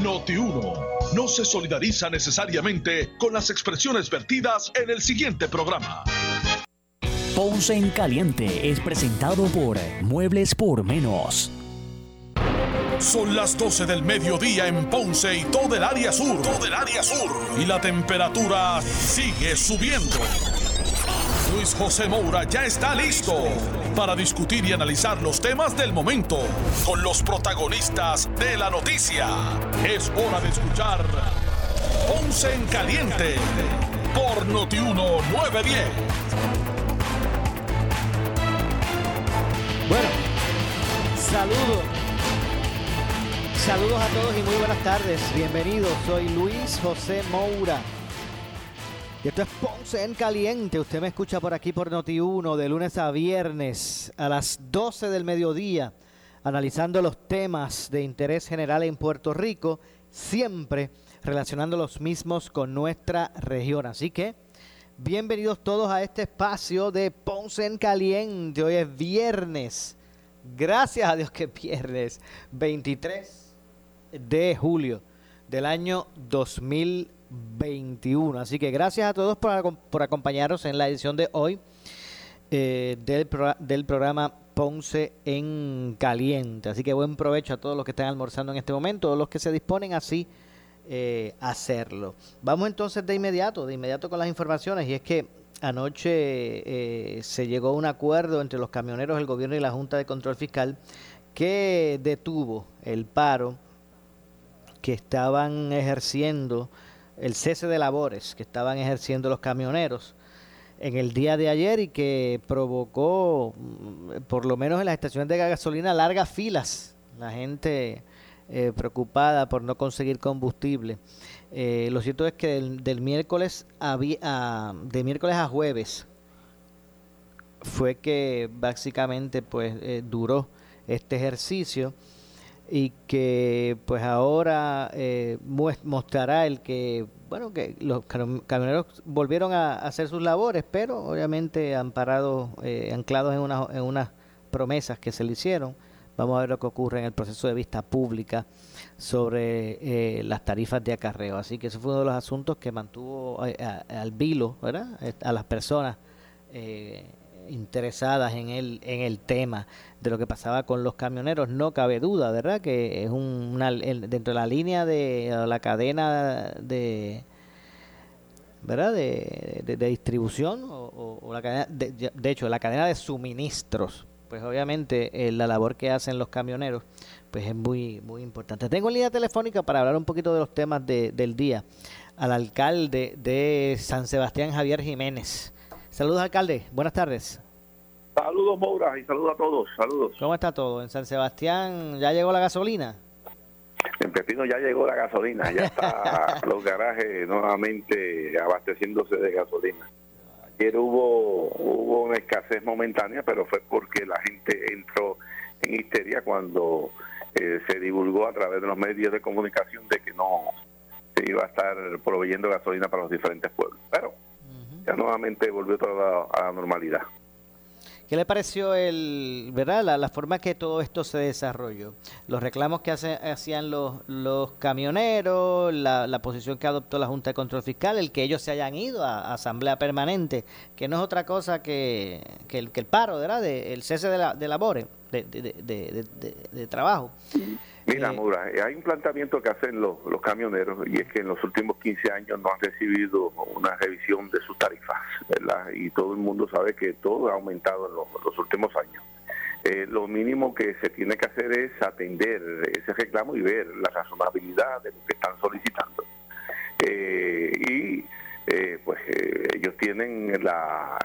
Noti 1 no se solidariza necesariamente con las expresiones vertidas en el siguiente programa. Ponce en Caliente es presentado por Muebles por Menos. Son las 12 del mediodía en Ponce y todo el área sur. Todo el área sur. Y la temperatura sigue subiendo. Luis José Moura ya está listo para discutir y analizar los temas del momento con los protagonistas de la noticia. Es hora de escuchar Ponce en Caliente por Notiuno 910. Bueno, saludos. Saludos a todos y muy buenas tardes. Bienvenidos. Soy Luis José Moura. Y esto es Ponce en Caliente. Usted me escucha por aquí por Noti1 de lunes a viernes a las 12 del mediodía, analizando los temas de interés general en Puerto Rico, siempre relacionando los mismos con nuestra región. Así que, bienvenidos todos a este espacio de Ponce en Caliente. Hoy es viernes. Gracias a Dios que viernes 23 de julio del año 2020. 21. Así que gracias a todos por, por acompañarnos en la edición de hoy eh, del, del programa Ponce en Caliente. Así que buen provecho a todos los que están almorzando en este momento, todos los que se disponen así eh, hacerlo. Vamos entonces de inmediato, de inmediato con las informaciones. Y es que anoche eh, se llegó a un acuerdo entre los camioneros, el gobierno y la Junta de Control Fiscal que detuvo el paro que estaban ejerciendo el cese de labores que estaban ejerciendo los camioneros en el día de ayer y que provocó, mm, por lo menos en las estaciones de gasolina, largas filas. La gente eh, preocupada por no conseguir combustible. Eh, lo cierto es que del, miércoles a, de miércoles a jueves fue que básicamente pues eh, duró este ejercicio y que pues ahora mostrará el que bueno que los camioneros volvieron a hacer sus labores pero obviamente amparados eh, anclados en, una, en unas promesas que se le hicieron vamos a ver lo que ocurre en el proceso de vista pública sobre eh, las tarifas de acarreo así que eso fue uno de los asuntos que mantuvo al vilo ¿verdad? a las personas interesadas en el, en el tema de lo que pasaba con los camioneros, no cabe duda, ¿verdad? Que es una, dentro de la línea de la cadena de, ¿verdad? De, de, distribución o, la cadena, de, de, hecho, la cadena de suministros. Pues obviamente eh, la labor que hacen los camioneros pues es muy, muy importante. Tengo en línea telefónica para hablar un poquito de los temas del día al alcalde de San Sebastián, Javier Jiménez. Saludos, alcalde. Buenas tardes. Saludos, Moura, y saludos a todos. Saludos. ¿Cómo está todo? ¿En San Sebastián ya llegó la gasolina? En Pepino ya llegó la gasolina, ya está los garajes nuevamente abasteciéndose de gasolina. Ayer hubo, hubo una escasez momentánea, pero fue porque la gente entró en histeria cuando eh, se divulgó a través de los medios de comunicación de que no se iba a estar proveyendo gasolina para los diferentes pueblos. Pero ya nuevamente volvió todo a la normalidad. ¿Qué le pareció el, verdad, la, forma que todo esto se desarrolló? Los reclamos que hacían los, los camioneros, la, posición que adoptó la Junta de Control Fiscal, el que ellos se hayan ido a, asamblea permanente, que no es otra cosa que, el paro, ¿verdad? De, el cese de, la, de labores, de, de, de trabajo. Mira, Mura, eh, hay un planteamiento que hacen los, camioneros y es que en los últimos 15 años no han recibido una revisión de sus tarifas, ¿verdad? Y todo el mundo sabe que todo ha aumentado en los, últimos años. Eh, lo mínimo que se tiene que hacer es atender ese reclamo y ver la razonabilidad de lo que están solicitando. Eh, y pues ellos tienen la,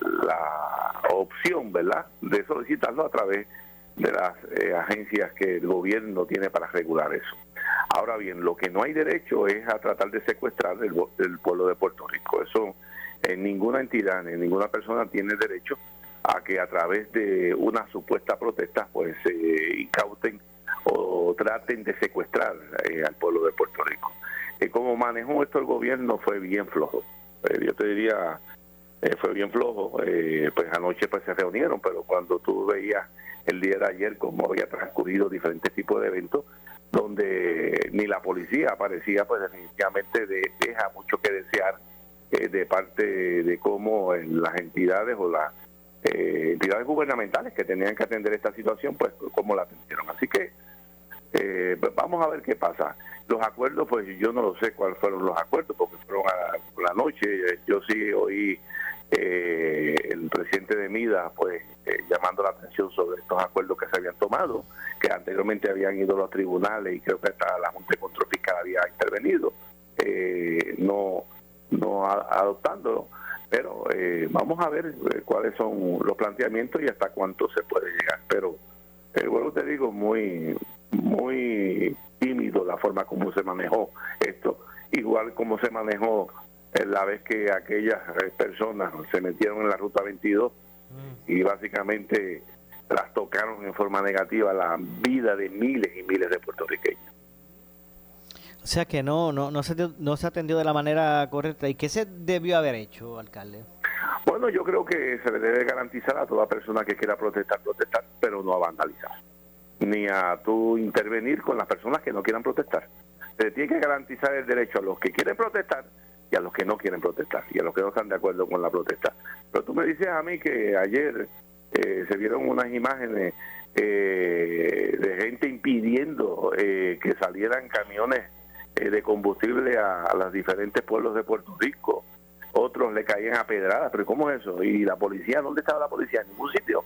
la opción, ¿verdad?, de solicitarlo a través de las eh, agencias que el gobierno tiene para regular eso. Ahora bien, lo que no hay derecho es a tratar de secuestrar el, pueblo de Puerto Rico. Eso en ninguna entidad, ni ninguna persona tiene derecho a que a través de una supuesta protesta pues se incauten o traten de secuestrar eh, al pueblo de Puerto Rico. Eh, como manejó esto el gobierno fue bien flojo. yo te diría, fue bien flojo. pues anoche pues se reunieron, pero cuando tú veías el día de ayer cómo había transcurrido diferentes tipos de eventos donde ni la policía parecía, pues definitivamente deja mucho que desear de parte de cómo las entidades o las entidades gubernamentales que tenían que atender esta situación, pues cómo la atendieron. Así que pues, vamos a ver qué pasa. Los acuerdos, pues yo no lo sé cuáles fueron los acuerdos, porque fueron a la noche. Yo sí oí eh, el presidente de MIDA, pues eh, llamando la atención sobre estos acuerdos que se habían tomado, que anteriormente habían ido a los tribunales y creo que hasta la Junta de Control Fiscal había intervenido, eh, no, no adoptándolo. Pero eh, vamos a ver cuáles son los planteamientos y hasta cuánto se puede llegar. Pero, bueno, te digo, muy, muy tímido la forma como se manejó esto, igual como se manejó la vez que aquellas eh, personas se metieron en la ruta 22 mm. y básicamente las tocaron en forma negativa la vida de miles y miles de puertorriqueños. O sea que no, no, no, se, no se atendió de la manera correcta. ¿Y qué se debió haber hecho, alcalde? Bueno, yo creo que se le debe garantizar a toda persona que quiera protestar, protestar, pero no a vandalizar ni a tú intervenir con las personas que no quieran protestar. Se tiene que garantizar el derecho a los que quieren protestar y a los que no quieren protestar y a los que no están de acuerdo con la protesta. Pero tú me dices a mí que ayer eh, se vieron unas imágenes eh, de gente impidiendo eh, que salieran camiones de combustible a, a, los diferentes pueblos de Puerto Rico. Otros le caían a pedradas, pero ¿cómo es eso? ¿Y la policía? ¿Dónde estaba la policía? En ningún sitio.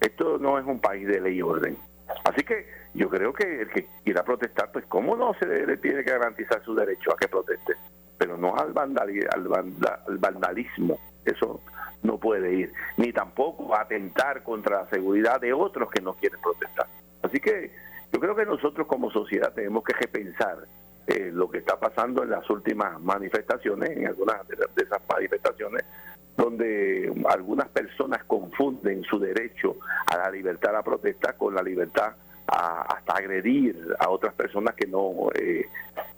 Esto no es un país de ley y orden. Así que yo creo que el que quiera protestar, pues cómo no se le, tiene que garantizar su derecho a que proteste, pero no al, al, vandalismo, eso no puede ir, ni tampoco atentar contra la seguridad de otros que no quieren protestar. Así que yo creo que nosotros como sociedad tenemos que repensar eh, lo que está pasando en las últimas manifestaciones, en algunas de esas manifestaciones donde algunas personas confunden su derecho a la libertad a la protesta con la libertad a, hasta agredir a otras personas que no eh,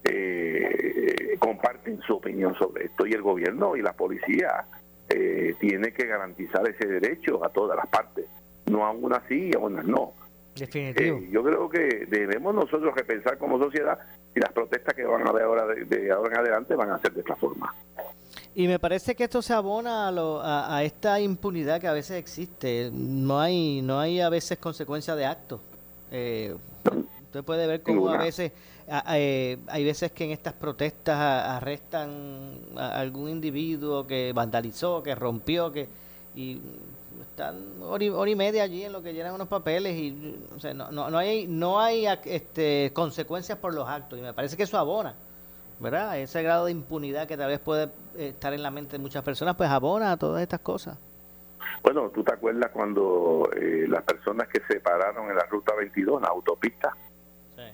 eh, comparten su opinión sobre esto. Y el gobierno y la policía eh, tiene que garantizar ese derecho a todas las partes, no a unas sí y a unas no. Definitivo. yo creo que debemos nosotros repensar como sociedad y las protestas que van a haber ahora de ahora en adelante van a ser de esta forma. Y me parece que esto se abona a, a, esta impunidad que a veces existe. No hay, no hay a veces consecuencia de actos. Eh, usted puede ver cómo a veces eh, hay veces que en estas protestas arrestan a algún individuo que vandalizó, que rompió, que y están hora y, media allí en lo que llenan unos papeles y no, no, no hay no hay este, consecuencias por los actos y me parece que eso abona ¿verdad? Ese grado de impunidad que tal vez puede eh, estar en la mente de muchas personas, pues abona a todas estas cosas. Bueno, ¿tú te acuerdas cuando eh, las personas que se pararon en la ruta 22, en la autopista,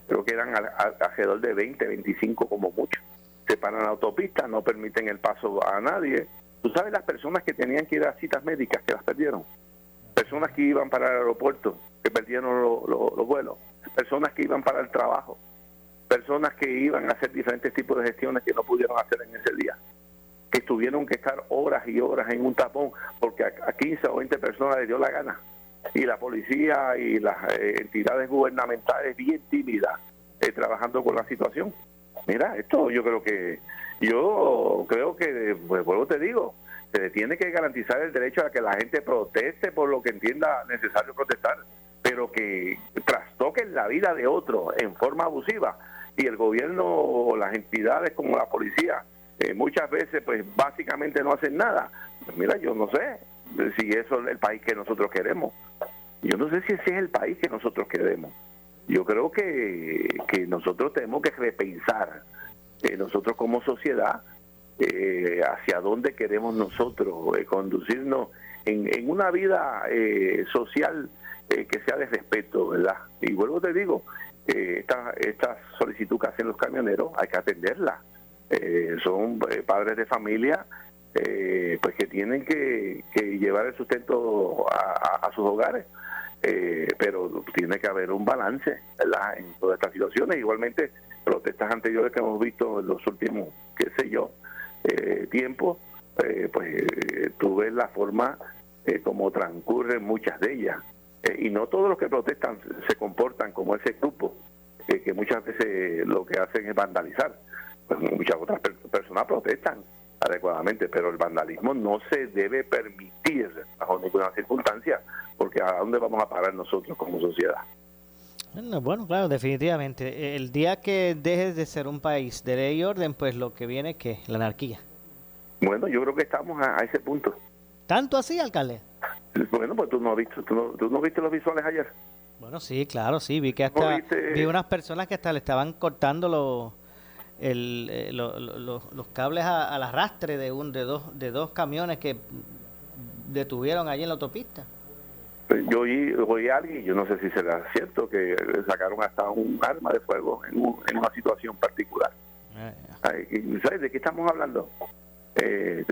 creo que eran alrededor de 20, 25 como mucho, se paran la autopista, no permiten el paso a nadie. ¿Tú sabes las personas que tenían que ir a citas médicas que las perdieron? Personas que iban para el aeropuerto, que perdieron los vuelos. Personas que iban para el trabajo personas que iban a hacer diferentes tipos de gestiones que no pudieron hacer en ese día, que tuvieron que estar horas y horas en un tapón porque a 15 o 20 personas les dio la gana. Y la policía y las eh, entidades gubernamentales bien tímidas eh, trabajando con la situación. Mira, esto yo creo que, yo creo que, pues vuelvo te digo, se tiene que garantizar el derecho a que la gente proteste por lo que entienda necesario protestar, pero que trastoquen la vida de otro en forma abusiva, y el gobierno o las entidades como la policía eh, muchas veces pues básicamente no hacen nada. Pues mira, yo no sé si eso es el país que nosotros queremos. Yo no sé si ese es el país que nosotros queremos. Yo creo que, que nosotros tenemos que repensar, eh, nosotros como sociedad, eh, hacia dónde queremos nosotros conducirnos en, en, una vida social que sea de respeto, ¿verdad? Y vuelvo te digo, esta, esta solicitud que hacen los camioneros hay que atenderla. Eh, son eh, padres de familia eh, pues que tienen que, llevar el sustento a, sus hogares. pero tiene que haber un balance en todas estas situaciones. Igualmente, protestas anteriores que hemos visto en los últimos, qué sé yo, tiempos, pues tú ves la forma como transcurren muchas de ellas. y no todos los que protestan se comportan como ese grupo eh, que muchas veces lo que hacen es vandalizar. Pues muchas otras personas protestan adecuadamente, pero el vandalismo no se debe permitir bajo ninguna circunstancia, porque ¿a dónde vamos a parar nosotros como sociedad? Bueno, claro, definitivamente. El día que dejes de ser un país de ley y orden, pues lo que viene es que la anarquía. Bueno, yo creo que estamos a, ese punto. ¿Tanto así, alcalde? Bueno, pues tú no, viste, tú no, tú no viste los visuales ayer. Bueno, sí, claro, sí, vi que hasta vi unas personas que hasta le estaban cortando los el, eh, los cables al arrastre de un de dos de dos camiones que detuvieron allí en la autopista. Yo oí, oí a alguien, yo no sé si será cierto, que sacaron hasta un arma de fuego en, una situación particular. Ah, ¿Sabes de qué estamos hablando? Eh,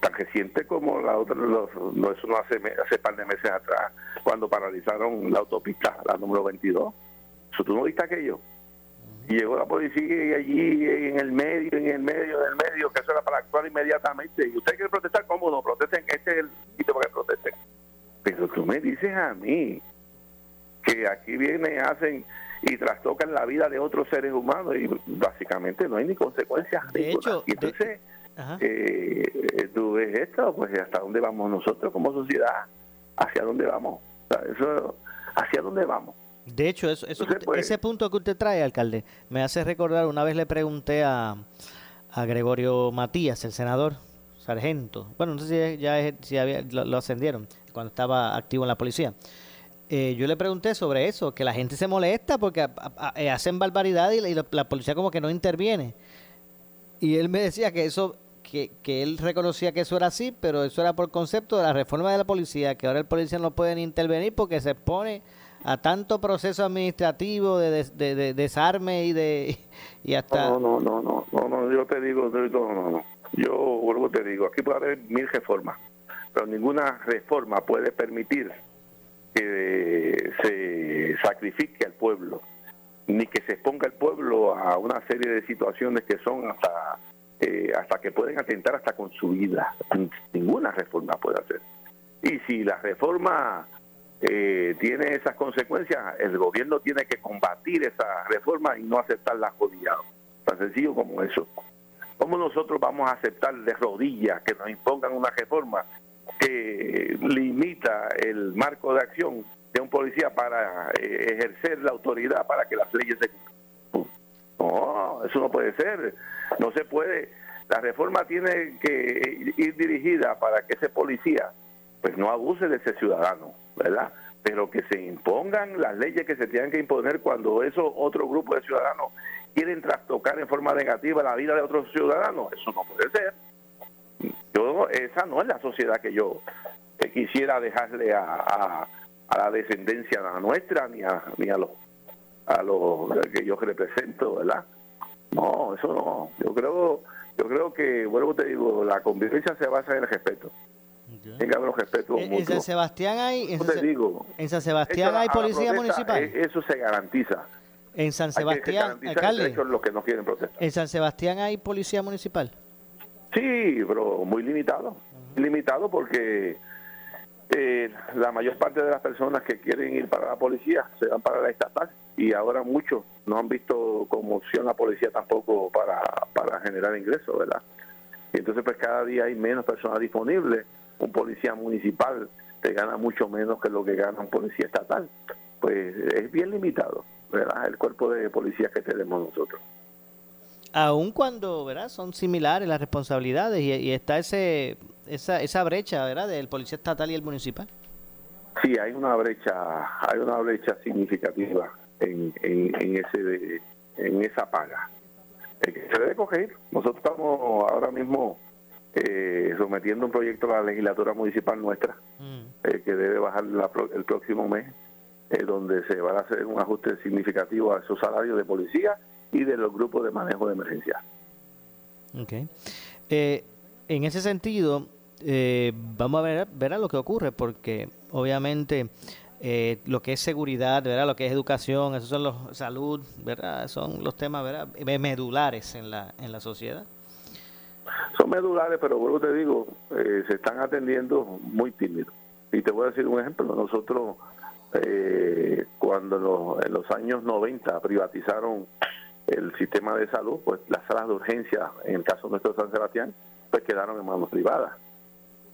tan reciente como la otra, no, eso no hace, hace par de meses atrás, cuando paralizaron la autopista, la número 22. ¿Tú no viste aquello? Llegó la policía y allí en el medio, en el medio, en el medio, que eso era para actuar inmediatamente. Y usted quiere protestar, ¿cómo no? Protesten, este es el sitio para que protesten. Pero tú me dices a mí que aquí vienen, hacen y trastocan la vida de otros seres humanos y básicamente no hay ni consecuencias. De hecho, y entonces, eh, tú ves esto, pues hasta dónde vamos nosotros como sociedad, hacia dónde vamos, eso, hacia dónde vamos. De hecho, eso, pues, ese punto que usted trae, alcalde, me hace recordar, una vez le pregunté a, a Gregorio Matías, el senador, sargento, bueno, no sé si ya si había, lo, ascendieron cuando estaba activo en la policía. Eh, yo le pregunté sobre eso, que la gente se molesta porque eh, hacen barbaridad y, la, policía como que no interviene. Y él me decía que eso, que, que él reconocía que eso era así, pero eso era por concepto de la reforma de la policía, que ahora el policía no puede intervenir porque se expone a tanto proceso administrativo de, de, desarme y de y hasta no no no no no, no yo te digo no no no yo vuelvo te digo aquí puede haber mil reformas pero ninguna reforma puede permitir que se sacrifique al pueblo ni que se exponga al pueblo a una serie de situaciones que son hasta eh, hasta que pueden atentar hasta con su vida. Ninguna reforma puede hacer. Y si la reforma eh, tiene esas consecuencias, el gobierno tiene que combatir esa reforma y no aceptarla jodida. Tan sencillo como eso. ¿Cómo nosotros vamos a aceptar de rodillas que nos impongan una reforma que limita el marco de acción de un policía para eh, ejercer la autoridad para que las leyes se cumplan? No, eso no puede ser. No se puede. La reforma tiene que ir dirigida para que ese policía pues no abuse de ese ciudadano ¿verdad? Pero que se impongan las leyes que se tengan que imponer cuando esos otro grupo de ciudadanos quieren trastocar en forma negativa la vida de otros ciudadanos, eso no puede ser. Yo, esa no es la sociedad que yo quisiera dejarle a, a, la descendencia nuestra ni a, ni a los a los que yo represento, ¿verdad? No, eso no. Yo creo, yo creo que, vuelvo te digo, la convivencia se basa en el respeto. En, San Sebastián hay, en, San, digo, en San Sebastián hay policía municipal. E, eso se garantiza. En San Sebastián, alcalde. Los que no quieren protestar. En San Sebastián hay policía municipal. Sí, pero muy limitado. Limitado porque eh, la mayor parte de las personas que quieren ir para la policía se van para la estatal y ahora muchos no han visto como opción la policía tampoco para, para generar ingresos, ¿verdad? Y entonces pues cada día hay menos personas disponibles un policía municipal te gana mucho menos que lo que gana un policía estatal. Pues es bien limitado, ¿verdad? El cuerpo de policías que tenemos nosotros. Aun cuando, ¿verdad? Son similares las responsabilidades y, está ese esa, esa brecha, ¿verdad? Del policía estatal y el municipal. Sí, hay una brecha, hay una brecha significativa en, en, ese en esa paga. que se debe coger. Nosotros estamos ahora mismo eh, sometiendo un proyecto a la legislatura municipal nuestra, mm. eh, que debe bajar el próximo mes, eh, donde se va a hacer un ajuste significativo a esos salarios de policía y de los grupos de manejo de emergencia. Okay. Eh, en ese sentido, vamos a ver, ver a lo que ocurre, porque obviamente lo que es seguridad, ¿verdad? lo que es educación, esos son los salud, ¿verdad? son los temas ¿verdad? medulares en la, en la sociedad son medulares, pero vuelvo te digo, eh, se están atendiendo muy tímidos. Y te voy a decir un ejemplo, nosotros eh, cuando en los años 90 privatizaron el sistema de salud, pues las salas de urgencia, en el caso nuestro San Sebastián, pues quedaron en manos privadas.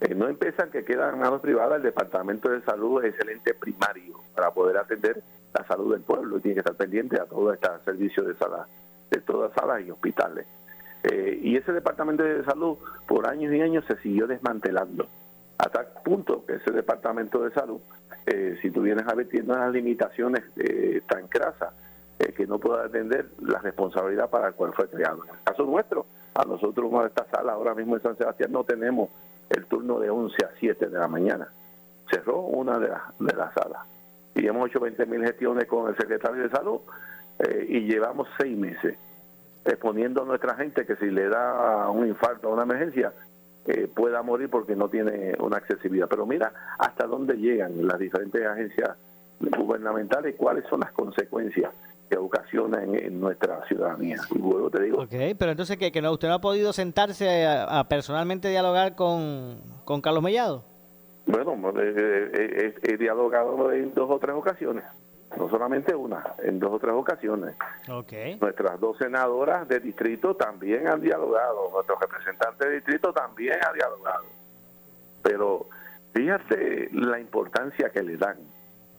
Eh, no empiezan que quedan en manos privadas, el Departamento de Salud es excelente primario para poder atender la salud del pueblo y tiene que estar pendiente a todo este servicio de sala, de todas salas y hospitales. Eh, y ese Departamento de Salud por años y años se siguió desmantelando, hasta el punto que ese Departamento de Salud, eh, si tú vienes a ver, tiene unas limitaciones tan crasas que no puede atender la responsabilidad para el cual fue creado. En el caso nuestro, a nosotros en esta sala ahora mismo en San Sebastián no tenemos el turno de 11 a 7 de la mañana. Cerró una de, las de las salas. Y hemos hecho 20 mil gestiones con el secretario de salud eh, y llevamos seis meses exponiendo a nuestra gente que si le da un infarto o una emergencia eh, pueda morir porque no tiene una accesibilidad. Pero mira hasta dónde llegan las diferentes agencias gubernamentales y cuáles son las consecuencias que ocasiona en, nuestra ciudadanía. Y luego te digo. Ok, pero entonces, ¿que, que no, usted no ha podido sentarse a, personalmente dialogar con, con Carlos Mellado? Bueno, eh, eh, he, dialogado en dos o tres ocasiones, no solamente una, en dos o tres ocasiones. Okay. Nuestras dos senadoras de distrito también han dialogado, nuestro representante de distrito también ha dialogado. Pero fíjate la importancia que le dan,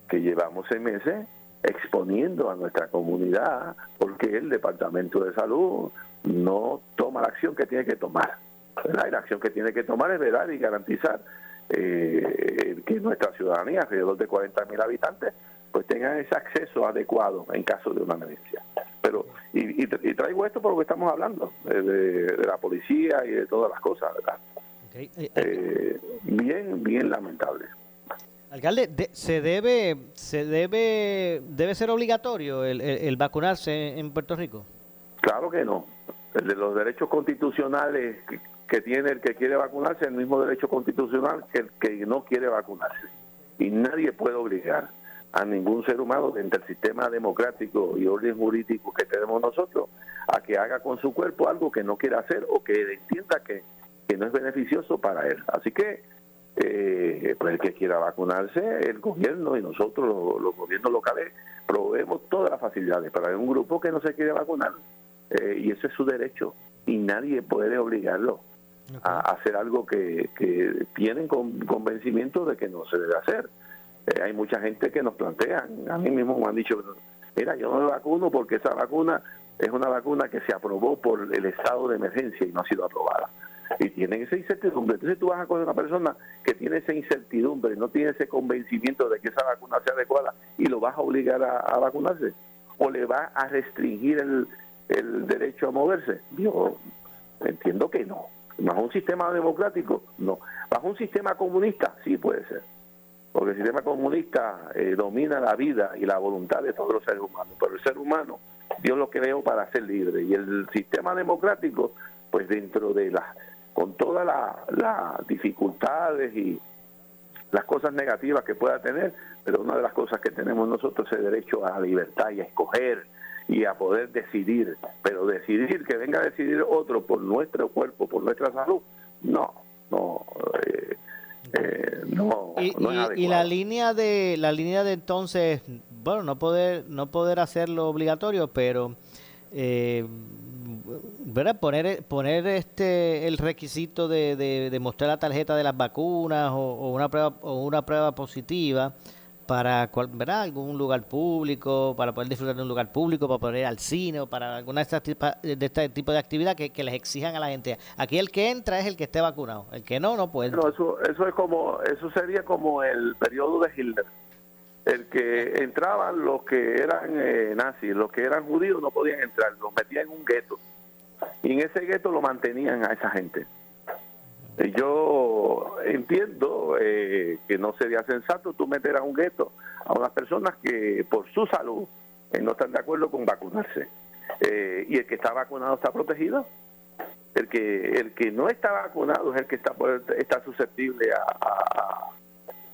que llevamos seis meses exponiendo a nuestra comunidad porque el Departamento de Salud no toma la acción que tiene que tomar. la acción que tiene que tomar es velar y garantizar eh, que nuestra ciudadanía, alrededor de 40 mil habitantes, pues tengan ese acceso adecuado en caso de una emergencia. Pero, y, traigo esto por lo que estamos hablando, de, la policía y de todas las cosas, ¿verdad? Eh, eh, bien, bien lamentable. Alcalde, se debe se debe debe ser obligatorio el, vacunarse en Puerto Rico. Claro que no. El de los derechos constitucionales que, tiene el que quiere vacunarse es el mismo derecho constitucional que el que no quiere vacunarse. Y nadie puede obligar a ningún ser humano dentro del sistema democrático y orden jurídico que tenemos nosotros a que haga con su cuerpo algo que no quiera hacer o que entienda que, que no es beneficioso para él. Así que eh, pues el que quiera vacunarse, el gobierno y nosotros, los, gobiernos locales, proveemos todas las facilidades para un grupo que no se quiere vacunar. Eh, y ese es su derecho y nadie puede obligarlo a, hacer algo que, que tienen con, convencimiento de que no se debe hacer. Eh, hay mucha gente que nos plantea, a mí mismo me han dicho, mira, yo no me vacuno porque esa vacuna es una vacuna que se aprobó por el estado de emergencia y no ha sido aprobada y tienen esa incertidumbre. Entonces tú vas a coger una persona que tiene esa incertidumbre, no tiene ese convencimiento de que esa vacuna sea adecuada y lo vas a obligar a, vacunarse o le vas a restringir el, el derecho a moverse. Yo entiendo que no. Bajo un sistema democrático, no. Bajo un sistema comunista, sí puede ser. Porque el sistema comunista eh, domina la vida y la voluntad de todos los seres humanos. Pero el ser humano, Dios lo creó para ser libre. Y el sistema democrático, pues dentro de las con todas las dificultades y las cosas negativas que pueda tener, pero una de las cosas que tenemos nosotros es el derecho a la libertad y a escoger y a poder decidir, pero decidir que venga a decidir otro por nuestro cuerpo, por nuestra salud, no, no, eh, eh, no, y, y, la línea de la línea de entonces, bueno, no poder no poder hacerlo obligatorio, pero eh, ¿verdad? Poner, poner este el requisito de, de, mostrar la tarjeta de las vacunas o, una prueba o una prueba positiva para ¿verdad? algún lugar público, para poder disfrutar de un lugar público, para poder ir al cine o para alguna de, estas de este tipo de actividad que, les exijan a la gente. Aquí el que entra es el que esté vacunado, el que no, no puede. No, eso, eso es como, eso sería como el periodo de Hitler el que entraban los que eran eh, nazis, los que eran judíos no podían entrar, los metían en un gueto. Y en ese gueto lo mantenían a esa gente. Yo entiendo eh, que no sería sensato tú meter a un gueto a unas personas que por su salud eh, no están de acuerdo con vacunarse. y el que está vacunado está protegido. El que el que no está vacunado es el que está, está susceptible a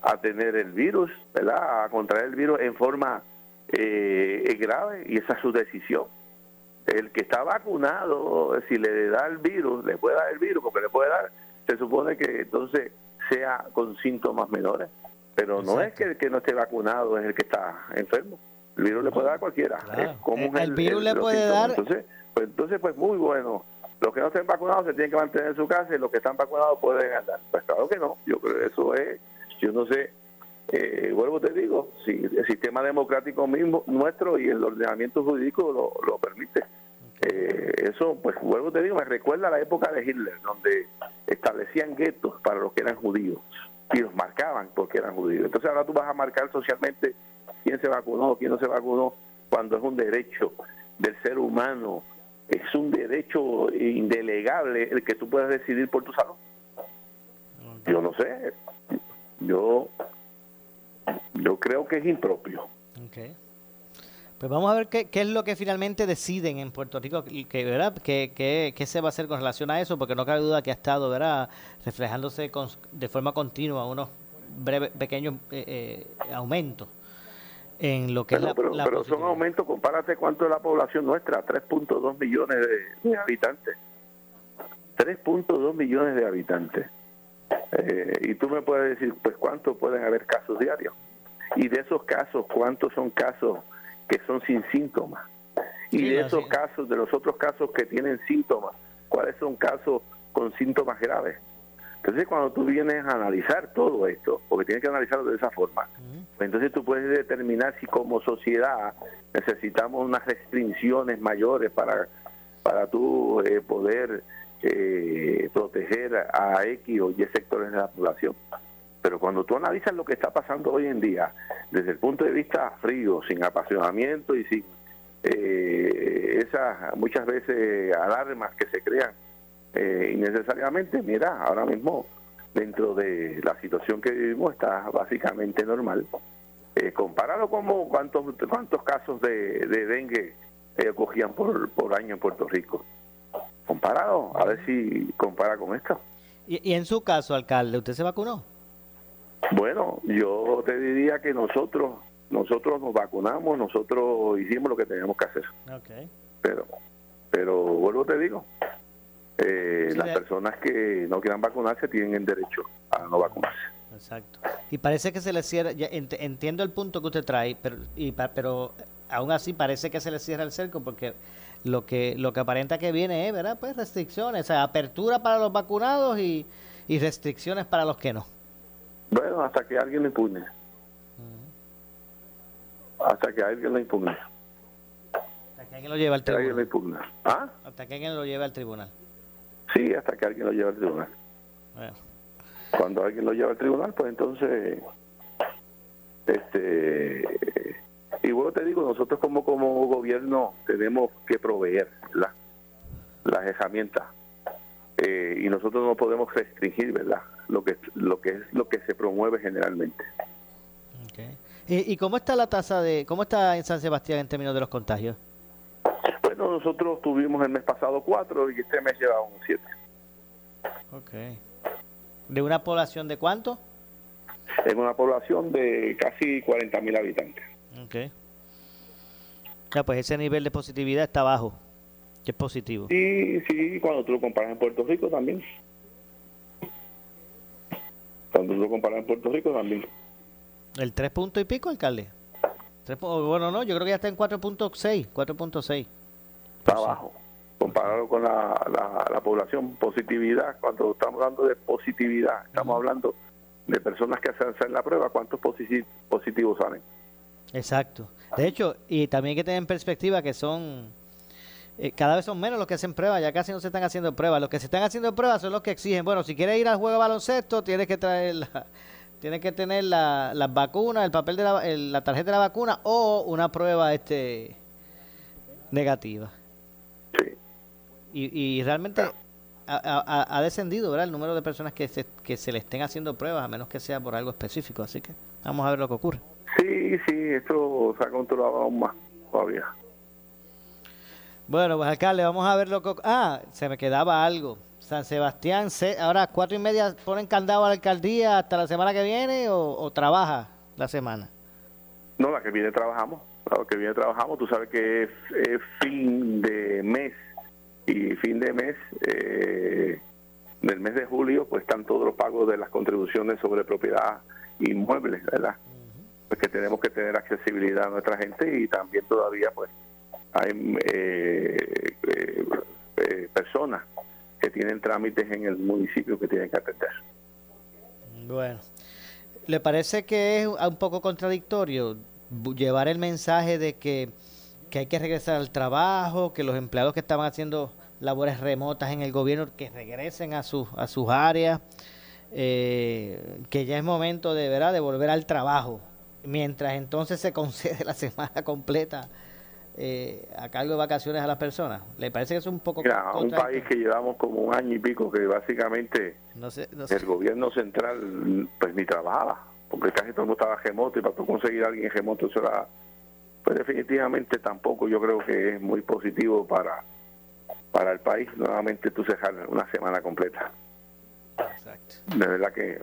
a tener el virus, ¿verdad? A contraer el virus en forma eh, grave y esa es su decisión. El que está vacunado, si le da el virus, le puede dar el virus, porque le puede dar, se supone que entonces sea con síntomas menores. Pero no es que el que no esté vacunado es el que está enfermo. El virus le puede dar a cualquiera. el, virus le puede dar... Entonces pues, entonces, pues muy bueno. Los que no estén vacunados se tienen que mantener en su casa y los que están vacunados pueden andar. Pues claro que no. Yo creo que eso es, yo no sé, eh, vuelvo te digo, si el sistema democrático mismo nuestro y el ordenamiento jurídico lo, lo permite. Eh, eso, pues vuelvo te digo, me recuerda a la época de Hitler, donde establecían guetos para los que eran judíos y los marcaban porque eran judíos. Entonces ahora tú vas a marcar socialmente quién se vacunó, quién no se vacunó, cuando es un derecho del ser humano, es un derecho indelegable el que tú puedas decidir por tu salud. Yo no sé, yo yo creo que es impropio. Pues vamos a ver qué, qué, es lo que finalmente deciden en Puerto Rico, que, ¿verdad? ¿Qué, qué, qué se va a hacer con relación a eso, porque no cabe duda que ha estado ¿verdad? reflejándose de forma continua unos breves, pequeños eh, eh, aumentos en lo que es la, pero, pero son aumentos, compárate cuánto es la población nuestra, 3.2 millones de, habitantes. 3.2 millones de habitantes. Eh, y tú me puedes decir, pues cuántos pueden haber casos diarios. Y de esos casos, ¿cuántos son casos que son sin síntomas. Y de esos casos, de los otros casos que tienen síntomas, ¿cuáles son casos con síntomas graves? Entonces, cuando tú vienes a analizar todo esto, porque tienes que analizarlo de esa forma, pues entonces tú puedes determinar si como sociedad necesitamos unas restricciones mayores para, para tú eh, poder eh, proteger a X o Y sectores de la población. Pero cuando tú analizas lo que está pasando hoy en día, desde el punto de vista frío, sin apasionamiento y sin eh, esas muchas veces alarmas que se crean eh, innecesariamente, mira, ahora mismo dentro de la situación que vivimos está básicamente normal. Eh, comparado como cuántos cuántos casos de, dengue cogían por, por año en Puerto Rico. Comparado, a ver si compara con esto. ¿Y, y en su caso, alcalde, usted se vacunó? Bueno, yo te diría que nosotros nosotros nos vacunamos, nosotros hicimos lo que teníamos que hacer. Pero, pero vuelvo te digo, eh, las personas que no quieran vacunarse tienen derecho a no vacunarse. Exacto. Y parece que se les cierra, entiendo el punto que usted trae, pero, y, pero aún así parece que se le cierra el cerco porque lo que lo que aparenta que viene es, ¿verdad? Pues restricciones, o sea, apertura para los vacunados y, y restricciones para los que no. Bueno, hasta que alguien lo impugne. Hasta que alguien lo impugne. Hasta que alguien lo lleve al tribunal. ¿Ah? Hasta que alguien lo lleve al tribunal. Sí, hasta que alguien lo lleve al tribunal. Cuando alguien lo lleva al tribunal, pues entonces, este, y bueno te digo, nosotros como como gobierno tenemos que proveer las herramientas eh, y nosotros no podemos restringir, ¿verdad? Lo que lo que es lo que se promueve generalmente. ¿Y, cómo está la tasa de cómo está en San Sebastián en términos de los contagios? Bueno, nosotros tuvimos el mes pasado cuatro y este mes llevamos siete. Ok. ¿De una población de cuánto? En una población de casi 40 mil habitantes. Ok. Ya, pues ese nivel de positividad está bajo que es positivo. Sí, sí, cuando tú lo comparas en Puerto Rico también. Cuando tú lo comparas en Puerto Rico también. ¿El 3 puntos y pico, alcalde? bueno, no, yo creo que ya está en 4.6, 4.6. Está abajo. Comparado con la, la, población, positividad, cuando estamos hablando de positividad, estamos hablando de personas que hacen la prueba, ¿cuántos positivos salen? Exacto. De hecho, y también hay que tener en perspectiva que son eh, cada vez son menos los que hacen pruebas, ya casi no se están haciendo pruebas. Los que se están haciendo pruebas son los que exigen, bueno, si quieres ir al juego de baloncesto, tienes que traer la, tienes que tener la, las vacunas, el papel de la, la tarjeta de la vacuna o una prueba este negativa. Sí. Y, y realmente ha, ha, descendido ¿verdad? el número de personas que se, que se le estén haciendo pruebas, a menos que sea por algo específico. Así que vamos a ver lo que ocurre. Sí, sí, esto se ha controlado aún más todavía. Bueno, pues alcalde, vamos a ver lo que... Ah, se me quedaba algo. San Sebastián, ahora cuatro y media ponen candado a la alcaldía hasta la semana que viene o, trabaja la semana. No, la que viene trabajamos. La que viene trabajamos. Tú sabes que es, fin de mes y fin de mes eh, del mes de julio, pues están todos los pagos de las contribuciones sobre propiedad inmuebles, ¿verdad? Pues que tenemos que tener accesibilidad a nuestra gente y también todavía pues hay eh, eh, eh, personas que tienen trámites en el municipio que tienen que atender. Bueno, ¿le parece que es un poco contradictorio llevar el mensaje de que, que hay que regresar al trabajo, que los empleados que estaban haciendo labores remotas en el gobierno que regresen a sus a sus áreas, que ya es momento de verdad de volver al trabajo, mientras entonces se concede la semana completa eh, a cargo de vacaciones a las personas. ¿Le parece que es un poco... Mira, un país que llevamos como un año y pico que básicamente el gobierno central pues ni trabajaba, porque casi todo el mundo estaba remoto y para conseguir a alguien remoto eso era... Pues definitivamente tampoco yo creo que es muy positivo para, para el país nuevamente tú cerrar una semana completa. Exacto. De verdad que,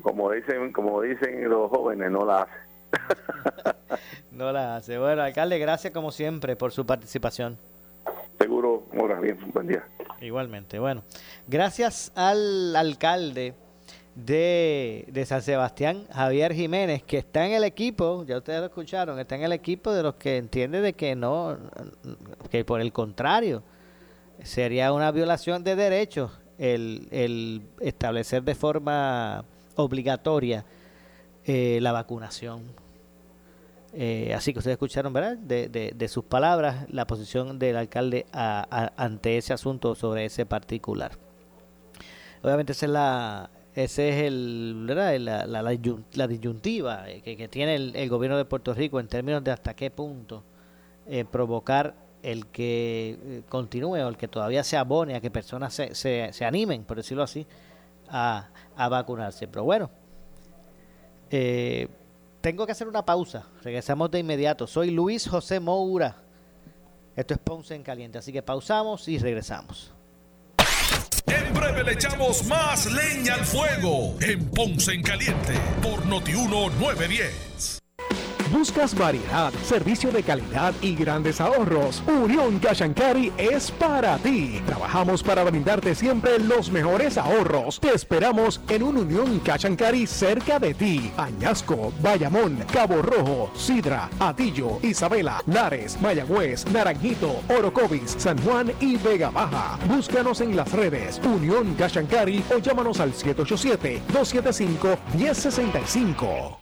como dicen como dicen los jóvenes, no la hace. no la hace. Bueno, alcalde, gracias como siempre por su participación. Seguro, hola, bien, buen día. Igualmente, bueno. Gracias al alcalde de, de, San Sebastián, Javier Jiménez, que está en el equipo, ya ustedes lo escucharon, está en el equipo de los que entiende de que no, que por el contrario, sería una violación de derechos el, el establecer de forma obligatoria eh, la vacunación. Eh, así que ustedes escucharon, ¿verdad? De, de, sus palabras, la posición del alcalde ante ese asunto sobre ese particular. Obviamente esa es la, ese es el, ¿verdad? La, la, disyuntiva eh, que, tiene el, gobierno de Puerto Rico en términos de hasta qué punto provocar el que continúe o el que todavía se abone a que personas se, se, se animen, por decirlo así, a, a vacunarse. Pero bueno, eh, tengo que hacer una pausa. Regresamos de inmediato. Soy Luis José Moura. Esto es Ponce en Caliente. Así que pausamos y regresamos. En breve le echamos más leña al fuego en Ponce en Caliente por Notiuno 910. ¿Buscas variedad, servicio de calidad y grandes ahorros? Unión Cachancari es para ti. Trabajamos para brindarte siempre los mejores ahorros. Te esperamos en un Unión Cachancari cerca de ti. Añasco, Bayamón, Cabo Rojo, Sidra, Atillo, Isabela, Lares, Mayagüez, Naranjito, Orocovis, San Juan y Vega Baja. Búscanos en las redes Unión Cachancari o llámanos al 787 275 1065.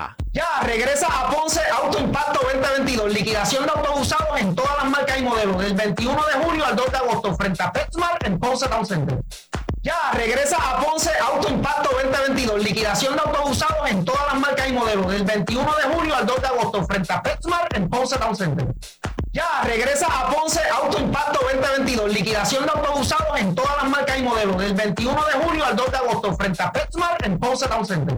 Ya, regresa a Ponce Auto Impacto 2022. Liquidación de autos usados en todas las marcas y modelos. Del 21 de junio al 2 de agosto. Frente a Petsmart en Ponce Town Center. Ya, regresa a Ponce Auto Impacto 2022. Liquidación de autos usados en todas las marcas y modelos. Del 21 de junio al 2 de agosto. Frente a Petsmart en Ponce Town Center. Ya, regresa a Ponce Auto Impacto 2022. Liquidación de autos usados en todas las marcas y modelos. Del 21 de junio al 2 de agosto. Frente a Petsmart en Ponce Town Center.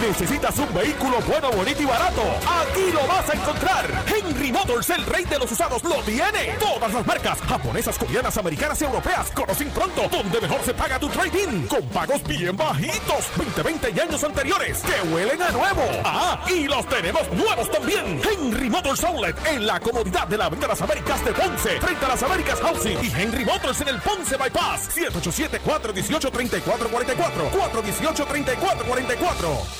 ¿Necesitas un vehículo bueno, bonito y barato? Aquí lo vas a encontrar. Henry Motors, el rey de los usados, lo tiene. Todas las marcas japonesas, coreanas, americanas y europeas. Conocen pronto donde mejor se paga tu trading. Con pagos bien bajitos. 20, 20 y años anteriores que huelen a nuevo. Ah, y los tenemos nuevos también. Henry Motors Outlet en la comodidad de la Avenida Las Américas de Ponce. Frente a las Américas Housing. Y Henry Motors en el Ponce Bypass. 787-418-3444. 418-3444.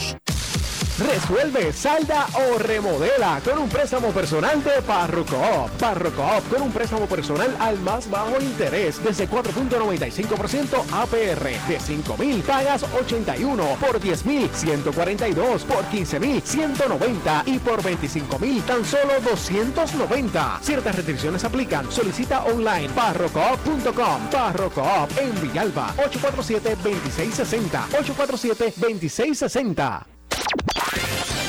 Church. Resuelve, salda o remodela con un préstamo personal de Parrocoop. Parrocoop con un préstamo personal al más bajo interés desde 4.95% APR. De 5.000 pagas 81, por 10.000 142, por 15.000 190 y por 25.000 tan solo 290. Ciertas restricciones aplican. Solicita online parrocoop.com. Parrocoop en Villalba 847-2660. 847-2660.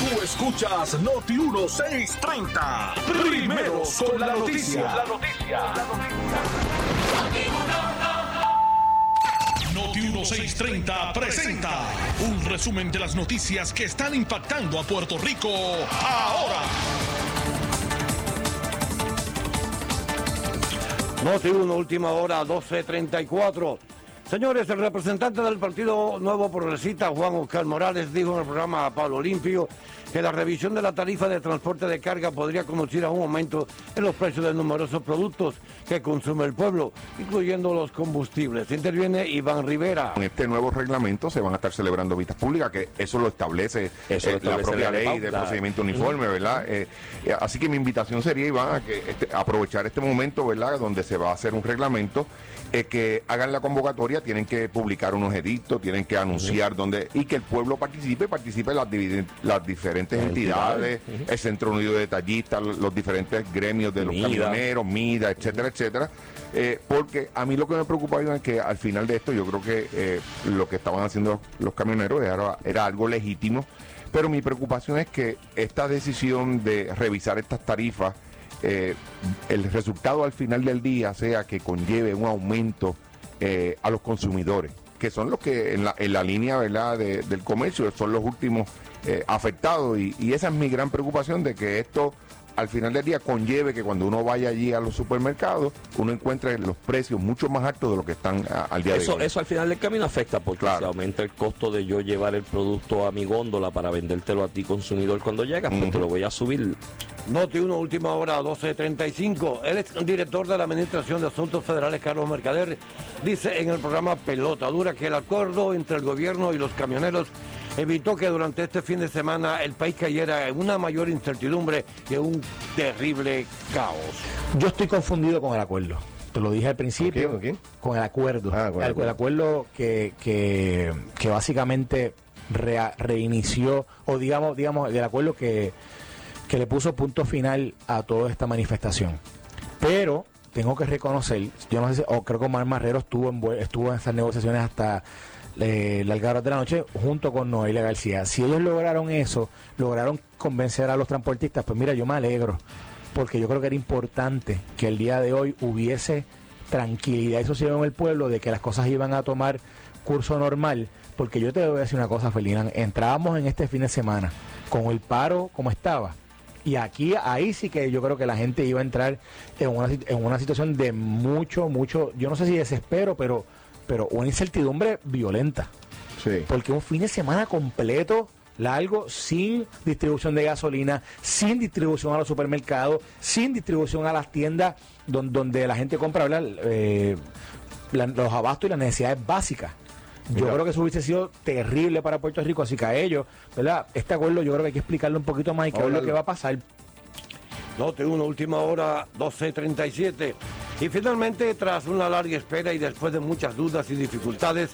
Tú escuchas Noti 1630. Primeros con la noticia. La noticia. Noti 1630 presenta un resumen de las noticias que están impactando a Puerto Rico ahora. Noti 1, última hora, 12.34. Señores, el representante del Partido Nuevo Progresista, Juan Oscar Morales, dijo en el programa Pablo Limpio que la revisión de la tarifa de transporte de carga podría conducir a un aumento en los precios de numerosos productos que consume el pueblo, incluyendo los combustibles. Interviene Iván Rivera. Con este nuevo reglamento se van a estar celebrando vistas públicas, que eso lo establece, Eso lo eh, la propia la ley de la- procedimiento uniforme, ¿verdad? Eh, eh, así que mi invitación sería, Iván, a que este- aprovechar este momento, ¿verdad?, donde se va a hacer un reglamento. eh, que hagan la convocatoria, tienen que publicar unos edictos, tienen que anunciar dónde y que el pueblo participe, participe las diferentes Las entidades, entidades, el Centro Unido de Detallistas, los, diferentes gremios de los MIDA. camioneros, MIDA, etcétera, etcétera. Eh, porque a mí lo que me preocupa Iván, es que al final de esto yo creo que eh, lo que estaban haciendo los camioneros era, era algo legítimo, pero mi preocupación es que esta decisión de revisar estas tarifas, eh, el resultado al final del día sea que conlleve un aumento a los consumidores, que son los que en la, en la línea ¿verdad? de- del comercio son los últimos eh, afectados y esa es mi gran preocupación de que esto al final del día conlleve que cuando uno vaya allí a los supermercados uno encuentre los precios mucho más altos de lo que están a- al día de Eso, hoy. eso al final del camino afecta porque se aumenta el costo de yo llevar el producto a mi góndola para vendértelo a ti consumidor cuando llegas, pues te lo voy a subir. Noti 1, última hora, 12.35. El ex director de la Administración de Asuntos Federales, Carlos Mercader, dice en el programa Pelota Dura que el acuerdo entre el gobierno y los camioneros evitó que durante este fin de semana el país cayera en una mayor incertidumbre y en un terrible caos. Yo estoy confundido con el acuerdo. Te lo dije al principio. ¿Con el acuerdo. con el acuerdo. que, que, que básicamente rea- reinició, o digamos, digamos, el acuerdo que, que le puso punto final a toda esta manifestación. Pero tengo que reconocer, yo no sé si, o creo que Omar Marrero estuvo en, estuvo en esas negociaciones hasta eh, la Algarra de la Noche junto con Noelia García. Si ellos lograron eso, lograron convencer a los transportistas, pues mira, yo me alegro, porque yo creo que era importante que el día de hoy hubiese tranquilidad y sosiego en el pueblo de que las cosas iban a tomar curso normal, porque yo te voy a decir una cosa, Felina, entrábamos en este fin de semana con el paro como estaba. Y aquí, ahí sí que yo creo que la gente iba a entrar en una, en una situación de mucho, mucho, yo no sé si desespero, pero, pero una incertidumbre violenta. Porque un fin de semana completo, largo, sin distribución de gasolina, sin distribución a los supermercados, sin distribución a las tiendas don- donde, la gente compra. Eh, la- los abastos y las necesidades básicas. Yo Mira. creo que eso hubiese sido terrible para Puerto Rico, así que a ellos, ¿verdad? Este acuerdo yo creo que hay que explicarlo un poquito más y que ver lo que va a pasar. Note una última hora, 12.37. Y finalmente, tras una larga espera y después de muchas dudas y dificultades,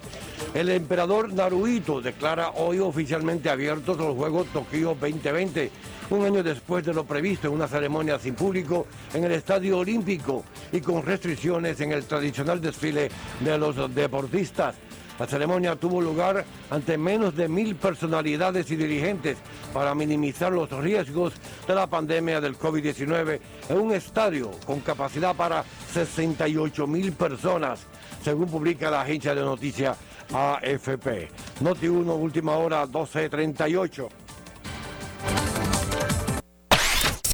el emperador Naruhito declara hoy oficialmente abiertos los Juegos Tokio 2020, un año después de lo previsto en una ceremonia sin público en el Estadio Olímpico y con restricciones en el tradicional desfile de los deportistas. La ceremonia tuvo lugar ante menos de mil personalidades y dirigentes para minimizar los riesgos de la pandemia del COVID-19 en un estadio con capacidad para 68 mil personas, según publica la agencia de noticias AFP. Noti 1, última hora, 12.38.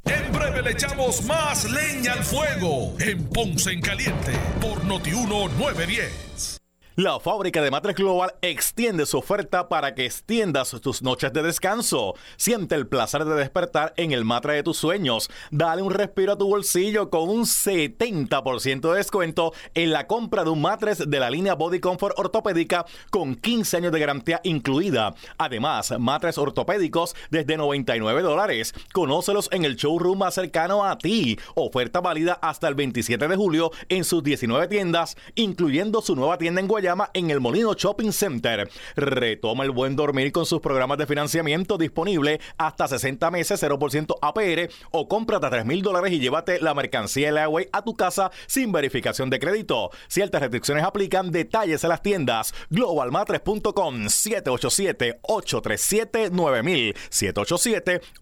En breve le echamos más leña al fuego en Ponce en Caliente por Notiuno 910. La fábrica de Matres Global extiende su oferta para que extiendas tus noches de descanso. Siente el placer de despertar en el matre de tus sueños. Dale un respiro a tu bolsillo con un 70% de descuento en la compra de un matres de la línea Body Comfort ortopédica con 15 años de garantía incluida. Además, matres ortopédicos desde 99 dólares. Conócelos en el showroom más cercano a ti. Oferta válida hasta el 27 de julio en sus 19 tiendas, incluyendo su nueva tienda en Guayama en el Molino Shopping Center. Retoma el buen dormir con sus programas de financiamiento disponible hasta 60 meses, 0% APR o cómprate a 3 mil dólares y llévate la mercancía Leaway a tu casa sin verificación de crédito. Ciertas restricciones aplican. Detalles en las tiendas globalmatres.com 787-837-9000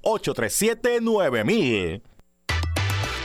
787-837-9000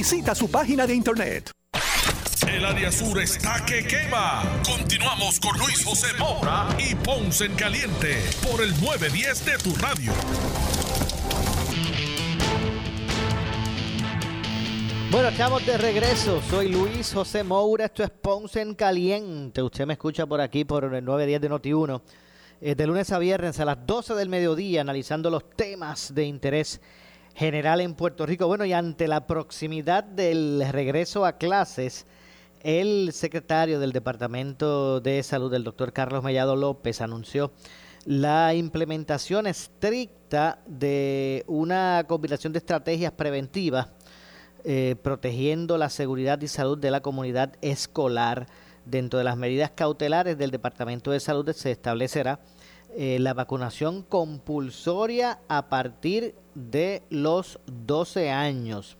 Visita su página de internet. El área sur está que quema. Continuamos con Luis José Moura y Ponce en Caliente por el 910 de tu radio. Bueno, estamos de regreso. Soy Luis José Moura. Esto es Ponce en Caliente. Usted me escucha por aquí por el 910 de Noti1. eh, de lunes a viernes a las 12 del mediodía, analizando los temas de interés general en Puerto Rico. Bueno, y ante la proximidad del regreso a clases, el secretario del Departamento de Salud, el doctor Carlos Mellado López, anunció la implementación estricta de una combinación de estrategias preventivas eh, protegiendo la seguridad y salud de la comunidad escolar. Dentro de las medidas cautelares del Departamento de Salud se establecerá eh, la vacunación compulsoria a partir de los 12 años.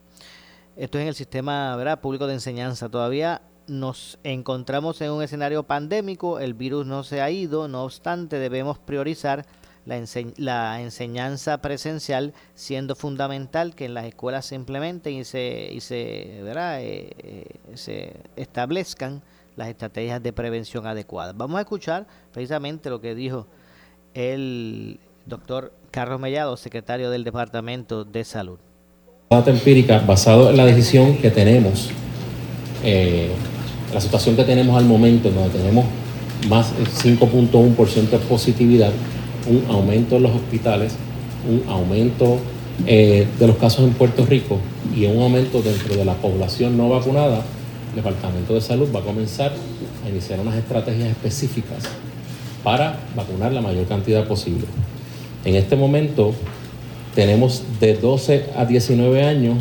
Esto es en el sistema ¿verdad? público de enseñanza. Todavía nos encontramos en un escenario pandémico, el virus no se ha ido, no obstante debemos priorizar la, ense- la enseñanza presencial, siendo fundamental que en las escuelas se implementen y se, y se, ¿verdad? Eh, eh, se establezcan las estrategias de prevención adecuadas. Vamos a escuchar precisamente lo que dijo el doctor Carlos Mellado, secretario del Departamento de Salud. Data empírica basado en la decisión que tenemos, eh, la situación que tenemos al momento, en donde tenemos más del 5.1% de positividad, un aumento en los hospitales, un aumento eh, de los casos en Puerto Rico y un aumento dentro de la población no vacunada, el Departamento de Salud va a comenzar a iniciar unas estrategias específicas para vacunar la mayor cantidad posible. En este momento tenemos de 12 a 19 años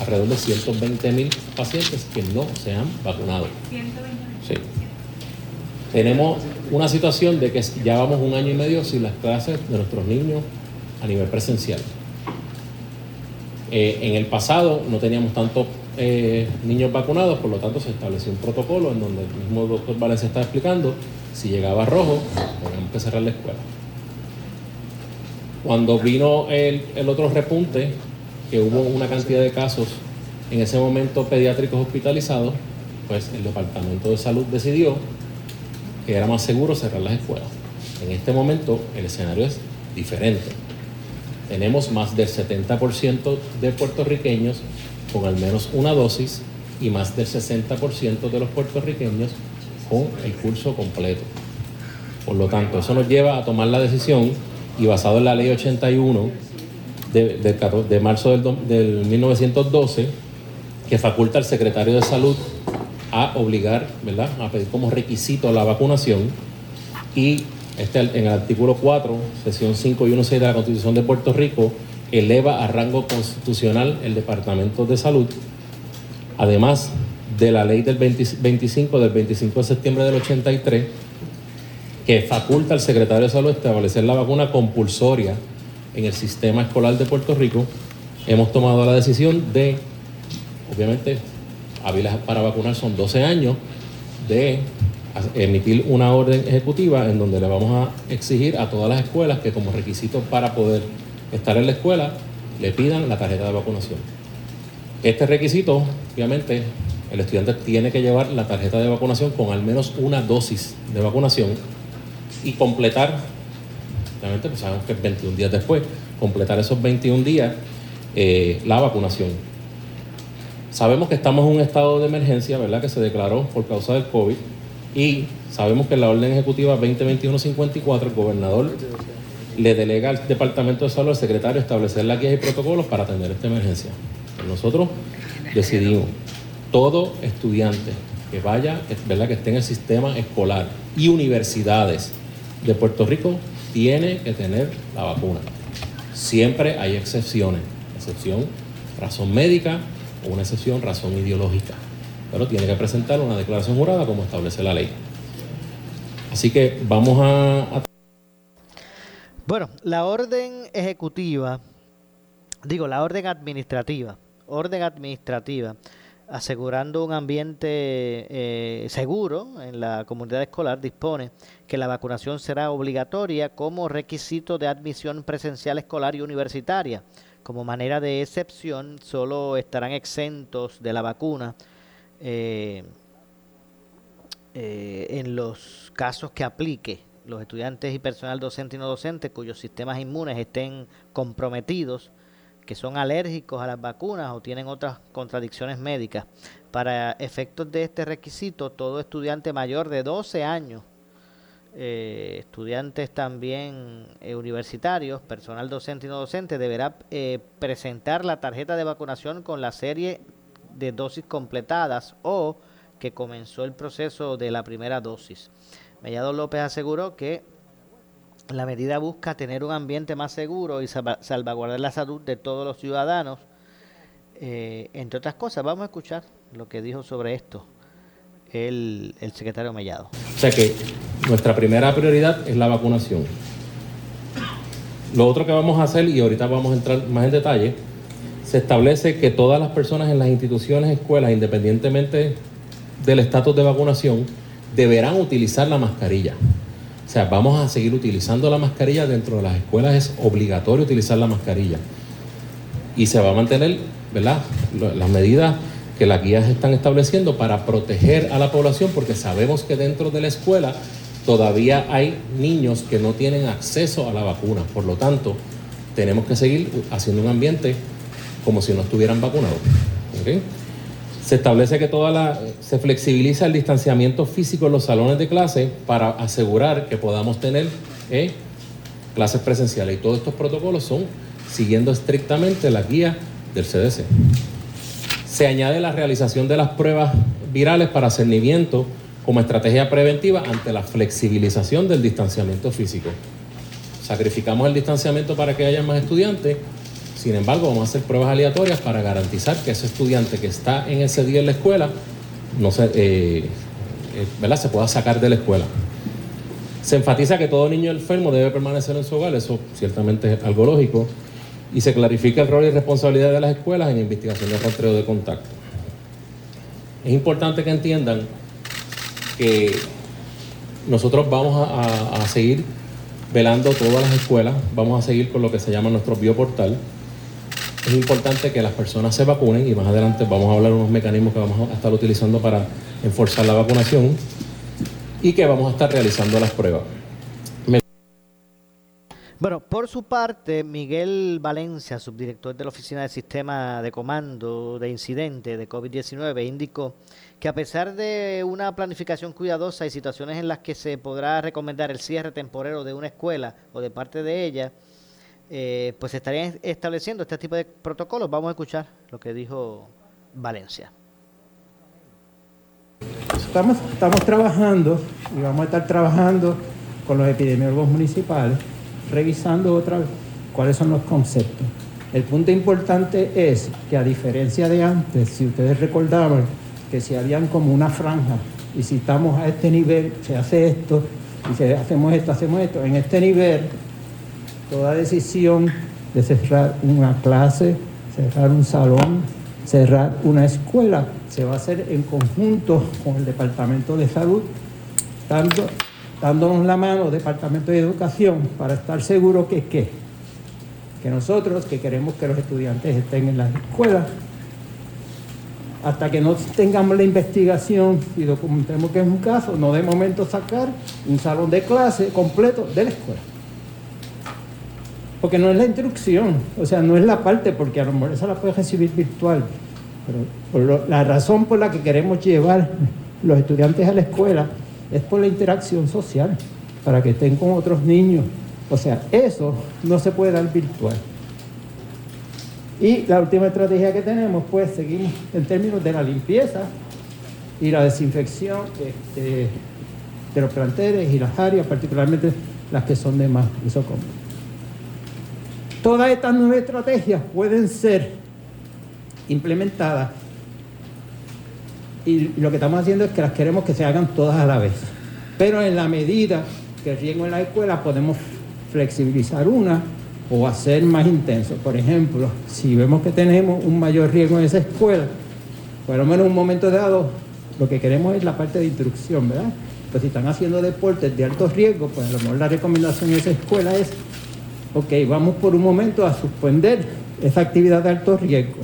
alrededor de 120 mil pacientes que no se han vacunado. Sí. Tenemos una situación de que ya vamos un año y medio sin las clases de nuestros niños a nivel presencial. Eh, en el pasado no teníamos tantos eh, niños vacunados, por lo tanto se estableció un protocolo en donde el mismo doctor Valencia está explicando, si llegaba rojo, teníamos que cerrar la escuela. Cuando vino el, el otro repunte, que hubo una cantidad de casos en ese momento pediátricos hospitalizados, pues el Departamento de Salud decidió que era más seguro cerrar las escuelas. En este momento el escenario es diferente. Tenemos más del 70% de puertorriqueños con al menos una dosis y más del 60% de los puertorriqueños con el curso completo. Por lo tanto, eso nos lleva a tomar la decisión y basado en la ley 81 de, de, marzo del, del 1912, que faculta al secretario de salud a obligar, ¿verdad?, a pedir como requisito la vacunación y este, en el artículo 4, sesión 5 y 1.6 de la Constitución de Puerto Rico, eleva a rango constitucional el Departamento de Salud, además de la ley del 25 del 25 de septiembre del 83, que faculta al secretario de Salud establecer la vacuna compulsoria en el sistema escolar de Puerto Rico, hemos tomado la decisión de, obviamente, hábiles para vacunar son 12 años, de emitir una orden ejecutiva en donde le vamos a exigir a todas las escuelas que como requisito para poder estar en la escuela le pidan la tarjeta de vacunación. Este requisito, obviamente, el estudiante tiene que llevar la tarjeta de vacunación con al menos una dosis de vacunación y completar, obviamente, pues sabemos que 21 días después, completar esos 21 días eh, la vacunación. Sabemos que estamos en un estado de emergencia, ¿verdad?, que se declaró por causa del COVID y sabemos que la orden ejecutiva 2021-54 el gobernador le delega al Departamento de Salud, al secretario, establecer las guías y protocolos para atender esta emergencia. Nosotros decidimos, todo estudiante que vaya, ¿verdad? que esté en el sistema escolar y universidades de Puerto Rico, tiene que tener la vacuna. Siempre hay excepciones, excepción razón médica o una excepción razón ideológica, pero tiene que presentar una declaración jurada como establece la ley. Así que vamos a bueno, la orden ejecutiva, digo, la orden administrativa, orden administrativa, asegurando un ambiente eh, seguro en la comunidad escolar, dispone que la vacunación será obligatoria como requisito de admisión presencial escolar y universitaria. Como manera de excepción, solo estarán exentos de la vacuna eh, eh, en los casos que aplique los estudiantes y personal docente y no docente cuyos sistemas inmunes estén comprometidos, que son alérgicos a las vacunas o tienen otras contradicciones médicas. Para efectos de este requisito, todo estudiante mayor de 12 años, eh, estudiantes también eh, universitarios, personal docente y no docente, deberá eh, presentar la tarjeta de vacunación con la serie de dosis completadas o que comenzó el proceso de la primera dosis. Mellado López aseguró que la medida busca tener un ambiente más seguro y salvaguardar la salud de todos los ciudadanos. Eh, entre otras cosas, vamos a escuchar lo que dijo sobre esto el, el secretario Mellado. O sea que nuestra primera prioridad es la vacunación. Lo otro que vamos a hacer, y ahorita vamos a entrar más en detalle, se establece que todas las personas en las instituciones, escuelas, independientemente del estatus de vacunación, deberán utilizar la mascarilla. O sea, vamos a seguir utilizando la mascarilla dentro de las escuelas, es obligatorio utilizar la mascarilla. Y se va a mantener, ¿verdad?, las medidas que las guías están estableciendo para proteger a la población, porque sabemos que dentro de la escuela todavía hay niños que no tienen acceso a la vacuna. Por lo tanto, tenemos que seguir haciendo un ambiente como si no estuvieran vacunados. ¿ok? Se establece que toda la, se flexibiliza el distanciamiento físico en los salones de clase para asegurar que podamos tener eh, clases presenciales. Y todos estos protocolos son siguiendo estrictamente la guía del CDC. Se añade la realización de las pruebas virales para cernimiento como estrategia preventiva ante la flexibilización del distanciamiento físico. Sacrificamos el distanciamiento para que haya más estudiantes, sin embargo vamos a hacer pruebas aleatorias para garantizar que ese estudiante que está en ese día en la escuela no se, eh, eh, ¿verdad? se pueda sacar de la escuela. Se enfatiza que todo niño enfermo debe permanecer en su hogar, eso ciertamente es algo lógico, y se clarifica el rol y responsabilidad de las escuelas en investigación de rastreo de contacto. Es importante que entiendan que nosotros vamos a, seguir velando todas las escuelas, vamos a seguir con lo que se llama nuestro bioportal. Es importante que las personas se vacunen y más adelante vamos a hablar de unos mecanismos que vamos a estar utilizando para enforzar la vacunación y que vamos a estar realizando las pruebas. Bueno, por su parte, Miguel Valencia, subdirector de la Oficina de Sistema de Comando de Incidente de COVID-19, indicó que a pesar de una planificación cuidadosa y situaciones en las que se podrá recomendar el cierre temporero de una escuela o de parte de ella, eh, pues se estarían estableciendo este tipo de protocolos. Vamos a escuchar lo que dijo Valencia. Estamos, trabajando y vamos a estar trabajando con los epidemiólogos municipales, revisando otra vez cuáles son los conceptos. El punto importante es que a diferencia de antes, si ustedes recordaban que si habían como una franja y si estamos a este nivel, se hace esto, y si hacemos esto, hacemos esto, en este nivel, toda decisión de cerrar una clase, cerrar un salón, cerrar una escuela, se va a hacer en conjunto con el Departamento de Salud, dando, dándonos la mano, Departamento de Educación, para estar seguros que qué, que nosotros que queremos que los estudiantes estén en las escuelas, hasta que no tengamos la investigación y documentemos que es un caso, no de momento sacar un salón de clase completo de la escuela. Porque no es la instrucción, o sea, no es la parte, porque a lo mejor esa la puedes recibir virtual. Pero la razón por la que queremos llevar los estudiantes a la escuela es por la interacción social, para que estén con otros niños. O sea, eso no se puede dar virtual. Y la última estrategia que tenemos, pues seguimos en términos de la limpieza y la desinfección este, de los planteles y las áreas, particularmente las que son de más uso común. Todas estas nuevas estrategias pueden ser implementadas y lo que estamos haciendo es que las queremos que se hagan todas a la vez. Pero en la medida que el riesgo en la escuela podemos flexibilizar una o hacer más intenso. Por ejemplo, si vemos que tenemos un mayor riesgo en esa escuela, por lo menos en un momento dado, lo que queremos es la parte de instrucción, ¿verdad? Pues si están haciendo deportes de alto riesgo, pues a lo mejor la recomendación en esa escuela es, ok, vamos por un momento a suspender esa actividad de alto riesgo.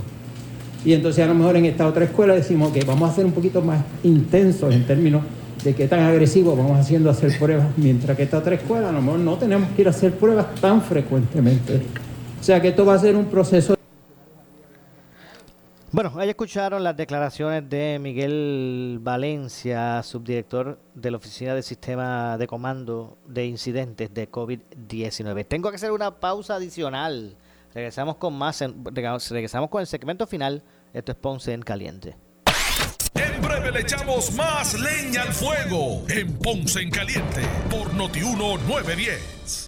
Y entonces a lo mejor en esta otra escuela decimos que vamos a ser un poquito más intensos en términos de qué tan agresivos vamos haciendo hacer pruebas, mientras que esta otra escuela a lo mejor no tenemos que ir a hacer pruebas tan frecuentemente. O sea que esto va a ser un proceso. Bueno, ahí escucharon las declaraciones de Miguel Valencia, subdirector de la Oficina de Sistema de Comando de Incidentes de COVID-19. Tengo que hacer una pausa adicional. Regresamos con más, regresamos con el segmento final. Esto es Ponce en Caliente. En breve le echamos más leña al fuego en Ponce en Caliente por Notiuno 910.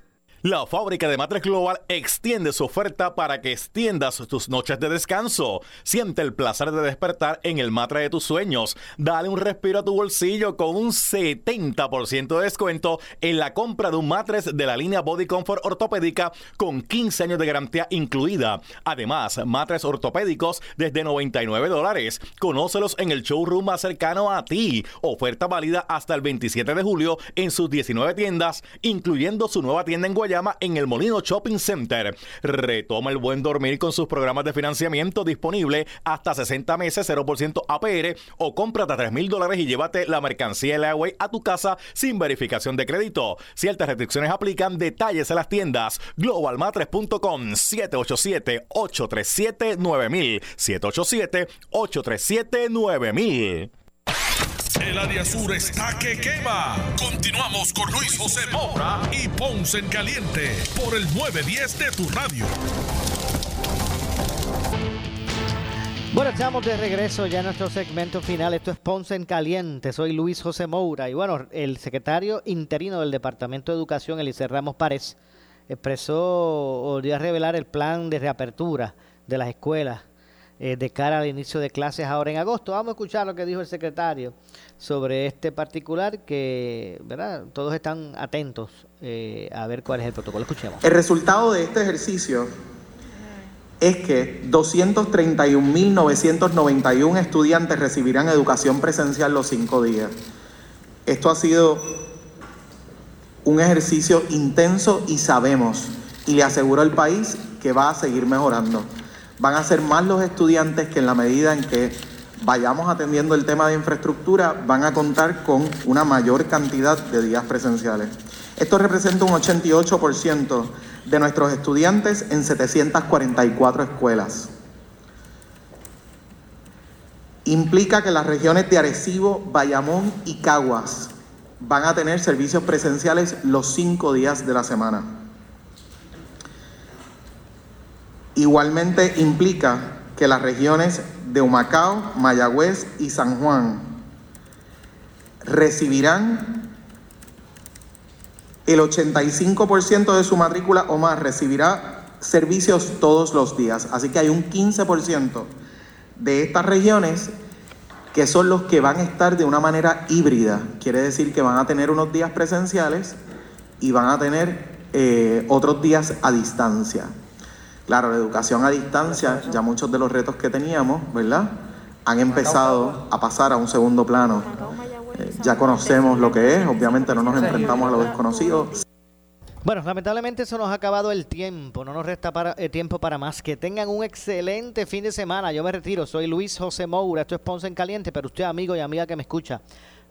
La fábrica de matres Global extiende su oferta para que extiendas tus noches de descanso. Siente el placer de despertar en el matre de tus sueños. Dale un respiro a tu bolsillo con un 70% de descuento en la compra de un matres de la línea Body Comfort ortopédica con 15 años de garantía incluida. Además, matres ortopédicos desde 99 dólares. Conócelos en el showroom más cercano a ti. Oferta válida hasta el 27 de julio en sus 19 tiendas, incluyendo su nueva tienda en Guayama en el Molino Shopping Center. Retoma el buen dormir con sus programas de financiamiento disponible hasta 60 meses, 0% APR o cómprate a 3 mil dólares y llévate la mercancía Leaway a tu casa sin verificación de crédito. Ciertas restricciones aplican. Detalles en las tiendas globalmatres.com 787-837-9000 787-837-9000 el área sur está que quema. Continuamos con Luis José Moura y Ponce en Caliente por el 910 de tu radio. Bueno, estamos de regreso ya en nuestro segmento final. Esto es Ponce en Caliente. Soy Luis José Moura. Y bueno, el secretario interino del Departamento de Educación, Elise Ramos Párez, expresó o dio a revelar el plan de reapertura de las escuelas eh, de cara al inicio de clases ahora en agosto. Vamos a escuchar lo que dijo el secretario sobre este particular que, ¿verdad? Todos están atentos eh, a ver cuál es el protocolo. Escuchemos. El resultado de este ejercicio es que 231.991 estudiantes recibirán educación presencial los cinco días. Esto ha sido un ejercicio intenso y sabemos, y le aseguro al país que va a seguir mejorando van a ser más los estudiantes que en la medida en que vayamos atendiendo el tema de infraestructura, van a contar con una mayor cantidad de días presenciales. Esto representa un 88% de nuestros estudiantes en 744 escuelas. Implica que las regiones de Arecibo, Bayamón y Caguas van a tener servicios presenciales los cinco días de la semana. Igualmente implica que las regiones de Humacao, Mayagüez y San Juan recibirán el 85% de su matrícula o más recibirá servicios todos los días. Así que hay un 15% de estas regiones que son los que van a estar de una manera híbrida. Quiere decir que van a tener unos días presenciales y van a tener eh, otros días a distancia. Claro, la educación a distancia, ya muchos de los retos que teníamos, ¿verdad? Han empezado a pasar a un segundo plano. Eh, ya conocemos lo que es, obviamente no nos enfrentamos a lo desconocido. Bueno, lamentablemente eso nos ha acabado el tiempo, no nos resta para, eh, tiempo para más. Que tengan un excelente fin de semana. Yo me retiro, soy Luis José Moura, esto es Ponce en Caliente, pero usted amigo y amiga que me escucha,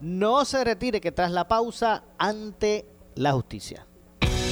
no se retire que tras la pausa ante la justicia.